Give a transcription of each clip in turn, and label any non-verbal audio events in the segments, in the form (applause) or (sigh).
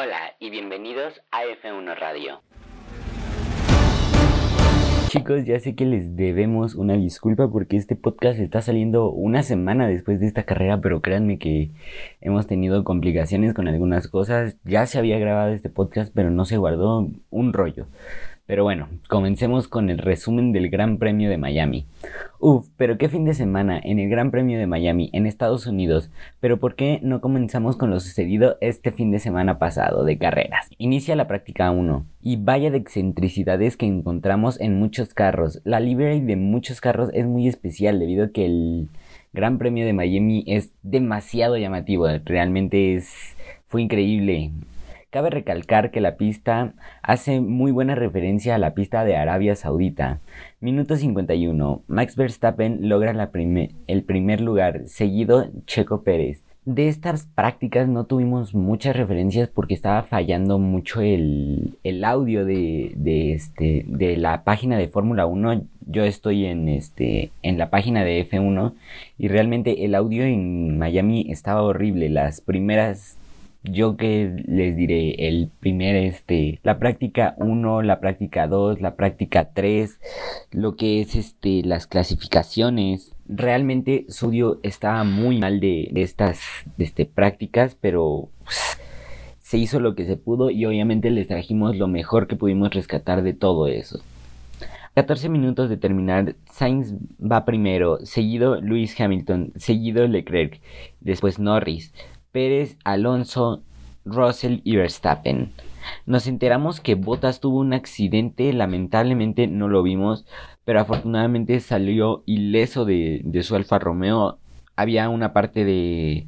Hola y bienvenidos a F1 Radio. Chicos, ya sé que les debemos una disculpa porque este podcast está saliendo una semana después de esta carrera, pero créanme que hemos tenido complicaciones con algunas cosas. Ya se había grabado este podcast, pero no se guardó un rollo. Pero bueno, comencemos con el resumen del Gran Premio de Miami. Uf, pero qué fin de semana en el Gran Premio de Miami en Estados Unidos. Pero ¿por qué no comenzamos con lo sucedido este fin de semana pasado de carreras? Inicia la práctica 1 y vaya de excentricidades que encontramos en muchos carros. La livery de muchos carros es muy especial debido a que el Gran Premio de Miami es demasiado llamativo. Realmente es fue increíble. Cabe recalcar que la pista hace muy buena referencia a la pista de Arabia Saudita. Minuto 51. Max Verstappen logra el primer lugar, seguido Checo Pérez. De estas prácticas no tuvimos muchas referencias porque estaba fallando mucho el, audio de, este, de la página de Fórmula 1. Yo estoy en, este, en la página de F1 y realmente el audio en Miami estaba horrible. Las primeras yo que les diré el primer este la práctica 1 la práctica 2 la práctica 3 lo que es este las clasificaciones. Realmente Sudio estaba muy mal de, estas este, prácticas pero pues, se hizo lo que se pudo y obviamente les trajimos lo mejor que pudimos rescatar de todo eso. 14 minutos de terminar, Sainz va primero, seguido Lewis Hamilton, seguido Leclerc, después Norris, Pérez, Alonso, Russell y Verstappen. Nos enteramos que Bottas tuvo un accidente, lamentablemente no lo vimos, pero afortunadamente salió ileso de, su Alfa Romeo. Había una parte de,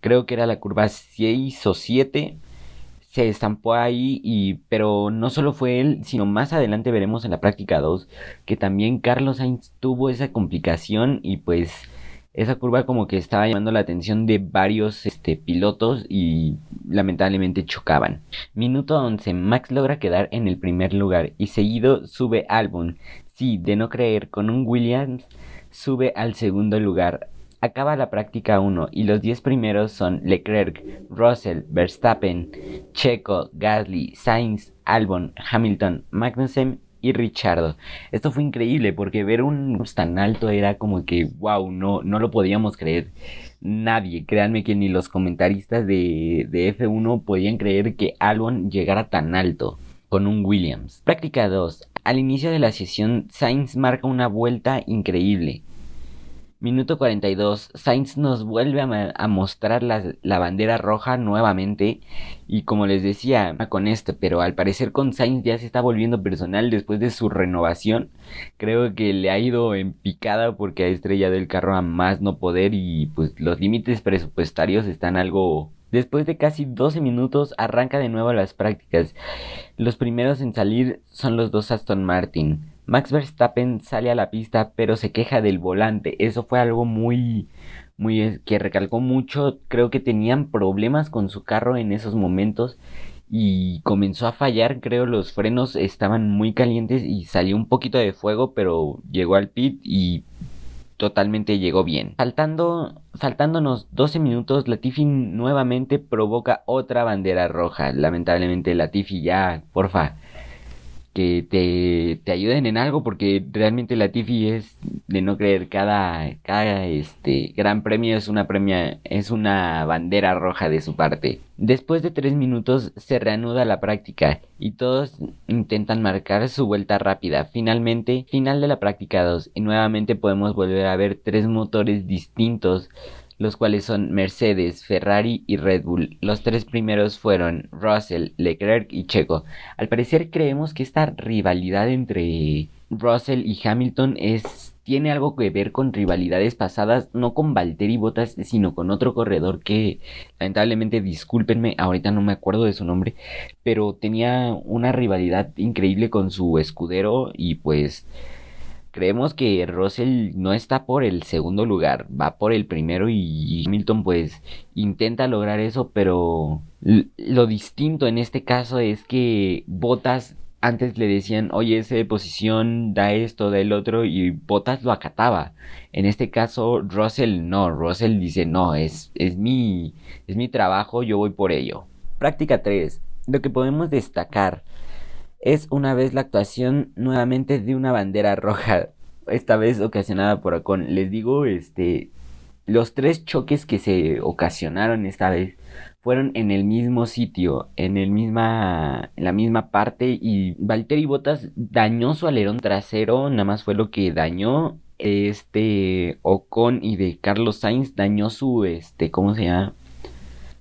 creo que era la curva 6 o 7, se estampó ahí y pero no solo fue él, sino más adelante veremos en la práctica 2 que también Carlos Sainz tuvo esa complicación y pues esa curva como que estaba llamando la atención de varios este, pilotos y lamentablemente chocaban. Minuto 11, Max logra quedar en el primer lugar y seguido sube Albon. Sí, de no creer, con un Williams sube al segundo lugar. Acaba la práctica 1 y los 10 primeros son Leclerc, Russell, Verstappen, Checo, Gasly, Sainz, Albon, Hamilton, Magnussen y Richardo. Esto fue increíble porque ver un tan alto era como que, wow, no, no lo podíamos creer. Nadie, créanme que ni los comentaristas de, de F1 podían creer que Albon llegara tan alto con un Williams. Práctica 2. Al inicio de la sesión, Sainz marca una vuelta increíble. Minuto 42, Sainz nos vuelve a, mostrar la, bandera roja nuevamente y como les decía con esto, pero al parecer con Sainz ya se está volviendo personal después de su renovación. Creo que le ha ido en picada porque ha estrellado el carro a más no poder y pues los límites presupuestarios están algo... Después de casi 12 minutos arranca de nuevo las prácticas. Los primeros en salir son los dos Aston Martin. Max Verstappen sale a la pista pero se queja del volante. Eso fue algo muy muy que recalcó mucho. Creo que tenían problemas con su carro en esos momentos y comenzó a fallar. Creo los frenos estaban muy calientes y salió un poquito de fuego, pero llegó al pit y totalmente llegó bien. Faltando, faltándonos 12 minutos, Latifi nuevamente provoca otra bandera roja. Lamentablemente Latifi ya, porfa, que te, te, ayuden en algo porque realmente la Tiffy es de no creer cada, cada este gran premio es una premia es una bandera roja de su parte. Después de tres minutos se reanuda la práctica y todos intentan marcar su vuelta rápida. Finalmente final de la práctica 2 y nuevamente podemos volver a ver tres motores distintos los cuales son Mercedes, Ferrari y Red Bull. Los tres primeros fueron Russell, Leclerc y Checo. Al parecer creemos que esta rivalidad entre Russell y Hamilton es tiene algo que ver con rivalidades pasadas, no con Valtteri Bottas, sino con otro corredor que lamentablemente discúlpenme, ahorita no me acuerdo de su nombre, pero tenía una rivalidad increíble con su escudero y pues creemos que Russell no está por el segundo lugar, va por el primero y Hamilton pues intenta lograr eso, pero lo distinto en este caso es que Bottas antes le decían, oye, ese de posición da esto, da el otro, y Bottas lo acataba. En este caso, Russell no, Russell dice, no, es, es, mi, es mi trabajo, yo voy por ello. Práctica 3. Lo que podemos destacar es una vez la actuación nuevamente de una bandera roja, (laughs) esta vez ocasionada por Ocon. Les digo, este, los tres choques que se ocasionaron esta vez fueron en el mismo sitio, en el misma, en la misma parte y Valtteri Bottas dañó su alerón trasero, nada más fue lo que dañó este Ocon y de Carlos Sainz dañó su este, ¿cómo se llama?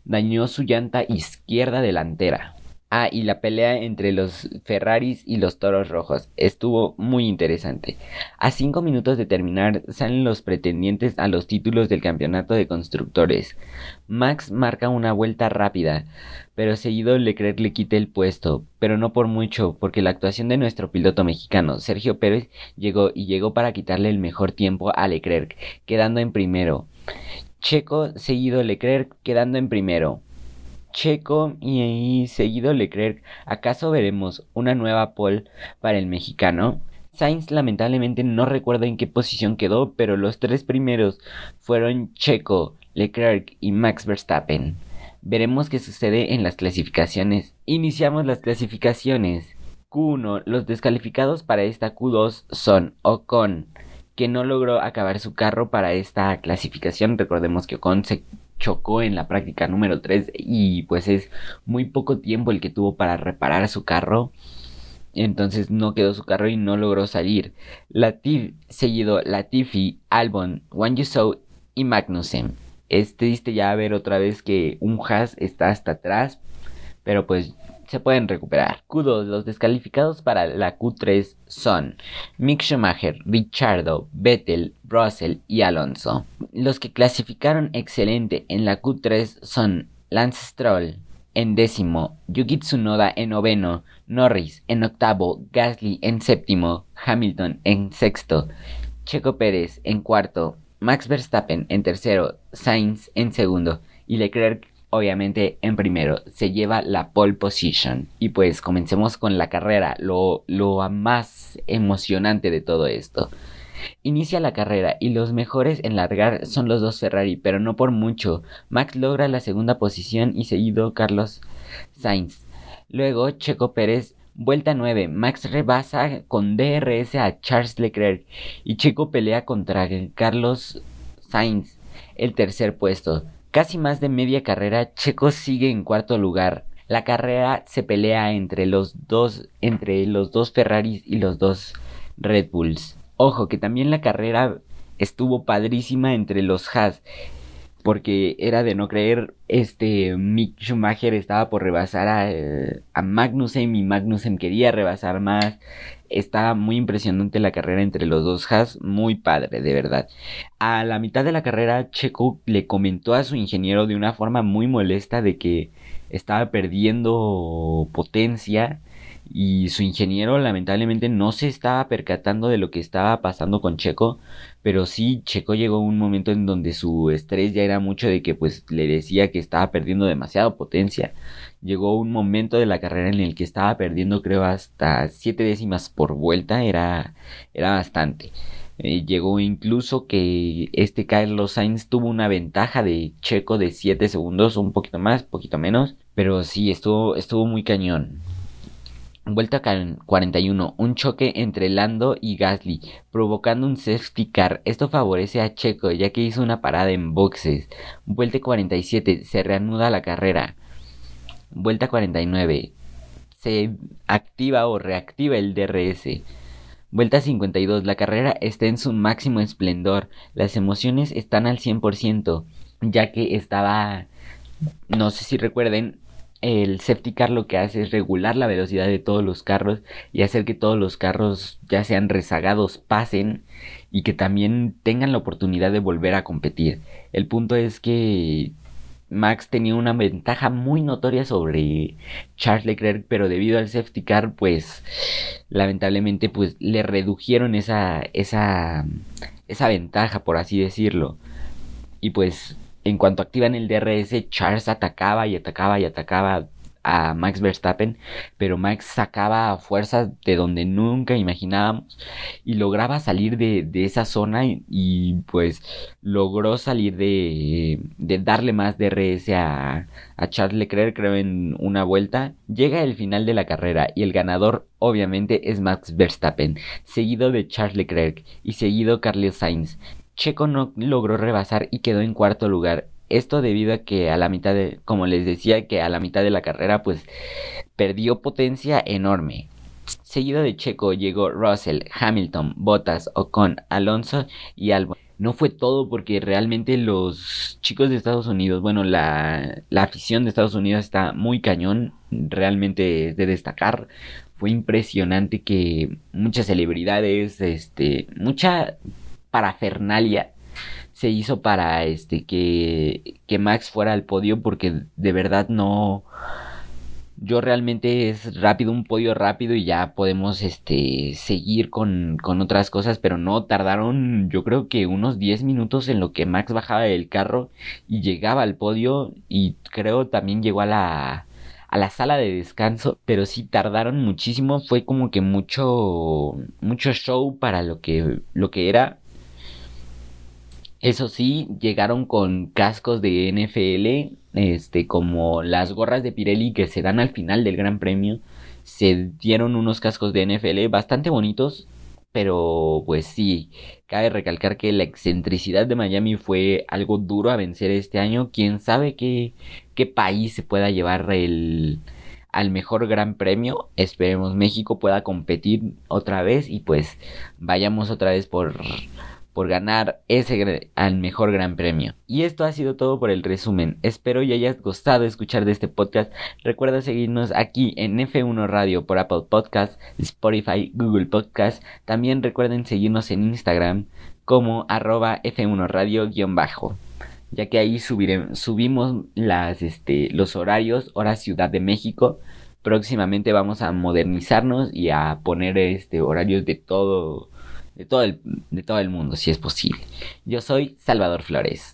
Dañó su llanta izquierda delantera. Ah, y la pelea entre los Ferraris y los Toros Rojos estuvo muy interesante. A cinco minutos de terminar salen los pretendientes a los títulos del campeonato de constructores. Max marca una vuelta rápida, pero seguido Leclerc le quita el puesto, pero no por mucho, porque la actuación de nuestro piloto mexicano, Sergio Pérez, llegó y llegó para quitarle el mejor tiempo a Leclerc, quedando en primero. Checo seguido Leclerc quedando en primero. Checo y, seguido Leclerc, ¿acaso veremos una nueva pole para el mexicano? Sainz lamentablemente no recuerda en qué posición quedó, pero los tres primeros fueron Checo, Leclerc y Max Verstappen. Veremos qué sucede en las clasificaciones. Iniciamos las clasificaciones. Q1. Los descalificados para esta Q2 son Ocon, que no logró acabar su carro para esta clasificación. Recordemos que Ocon se chocó en la práctica número 3 y pues es muy poco tiempo el que tuvo para reparar su carro. Entonces no quedó su carro y no logró salir. Latif, seguido Latifi, Albon, Wang Yusou y Magnussen. Es triste ya ver otra vez que un Haas está hasta atrás, pero pues se pueden recuperar. Q2, los descalificados para la Q3 son Mick Schumacher, Richardo, Vettel, Russell y Alonso. Los que clasificaron excelente en la Q3 son Lance Stroll en décimo, Yuki Tsunoda en noveno, Norris en octavo, Gasly en séptimo, Hamilton en sexto, Checo Pérez en cuarto, Max Verstappen en tercero, Sainz en segundo y Leclerc obviamente en primero se lleva la pole position. Y pues comencemos con la carrera, lo, lo más emocionante de todo esto. Inicia la carrera y los mejores en largar son los dos Ferrari, pero no por mucho. Max logra la segunda posición y seguido Carlos Sainz. Luego Checo Pérez, vuelta 9. Max rebasa con DRS a Charles Leclerc y Checo pelea contra Carlos Sainz, el tercer puesto. Casi más de media carrera, Checo sigue en cuarto lugar. La carrera se pelea entre los dos, entre los dos Ferraris y los dos Red Bulls. Ojo que también la carrera estuvo padrísima entre los Haas porque era de no creer, este Mick Schumacher estaba por rebasar a, a Magnussen y Magnussen quería rebasar más. Estaba muy impresionante la carrera entre los dos Haas, muy padre, de verdad. A la mitad de la carrera, Checo le comentó a su ingeniero de una forma muy molesta de que estaba perdiendo potencia y su ingeniero lamentablemente no se estaba percatando de lo que estaba pasando con Checo, pero sí Checo llegó a un momento en donde su estrés ya era mucho de que pues le decía que estaba perdiendo demasiada potencia. Llegó un momento de la carrera en el que estaba perdiendo creo hasta 7 décimas por vuelta, era, era bastante. Eh, llegó incluso que este Carlos Sainz tuvo una ventaja de Checo de 7 segundos, un poquito más, poquito menos, pero sí estuvo, estuvo muy cañón. Vuelta 41. Un choque entre Lando y Gasly, provocando un safety car. Esto favorece a Checo ya que hizo una parada en boxes. Vuelta 47. Se reanuda la carrera. Vuelta 49. Se activa o reactiva el DRS. Vuelta 52. La carrera está en su máximo esplendor. Las emociones están al 100%, ya que estaba... No sé si recuerden, el safety car lo que hace es regular la velocidad de todos los carros y hacer que todos los carros ya sean rezagados pasen y que también tengan la oportunidad de volver a competir. El punto es que Max tenía una ventaja muy notoria sobre Charles Leclerc, pero debido al safety car, pues lamentablemente pues le redujeron esa esa esa ventaja, por así decirlo. Y pues en cuanto activan el DRS, Charles atacaba y atacaba y atacaba a Max Verstappen, pero Max sacaba fuerzas de donde nunca imaginábamos y lograba salir de, esa zona y, pues logró salir de, de darle más DRS a, a Charles Leclerc creo en una vuelta. Llega el final de la carrera y el ganador obviamente es Max Verstappen, seguido de Charles Leclerc y seguido Carlos Sainz. Checo no logró rebasar y quedó en cuarto lugar esto debido a que a la mitad de, como les decía, que a la mitad de la carrera pues perdió potencia enorme. Seguido de Checo llegó Russell, Hamilton, Bottas, Ocon, Alonso y Albon. No fue todo porque realmente los chicos de Estados Unidos, bueno, la, la afición de Estados Unidos está muy cañón, realmente es de destacar. Fue impresionante que muchas celebridades, este, mucha parafernalia se hizo para este que, que Max fuera al podio porque de verdad no yo realmente es rápido un podio rápido y ya podemos este seguir con, con otras cosas pero no tardaron yo creo que unos 10 minutos en lo que Max bajaba del carro y llegaba al podio y creo también llegó a la a la sala de descanso, pero sí tardaron muchísimo, fue como que mucho mucho show para lo que lo que era eso sí, llegaron con cascos de NFL, este, como las gorras de Pirelli que se dan al final del Gran Premio. Se dieron unos cascos de NFL bastante bonitos, pero pues sí, cabe recalcar que la excentricidad de Miami fue algo duro a vencer este año. Quién sabe qué, qué país se pueda llevar el, al mejor gran premio. Esperemos México pueda competir otra vez y pues vayamos otra vez por por ganar ese al mejor gran premio. Y esto ha sido todo por el resumen. Espero y hayas gustado escuchar de este podcast. Recuerda seguirnos aquí en F1 Radio por Apple Podcast, Spotify, Google Podcast. También recuerden seguirnos en Instagram como arroba F1 Radio-bajo ya que ahí subimos las, este, los horarios, hora Ciudad de México. Próximamente vamos a modernizarnos y a poner este, horarios de todo de todo el, de todo el mundo, si es posible. Yo soy Salvador Flores.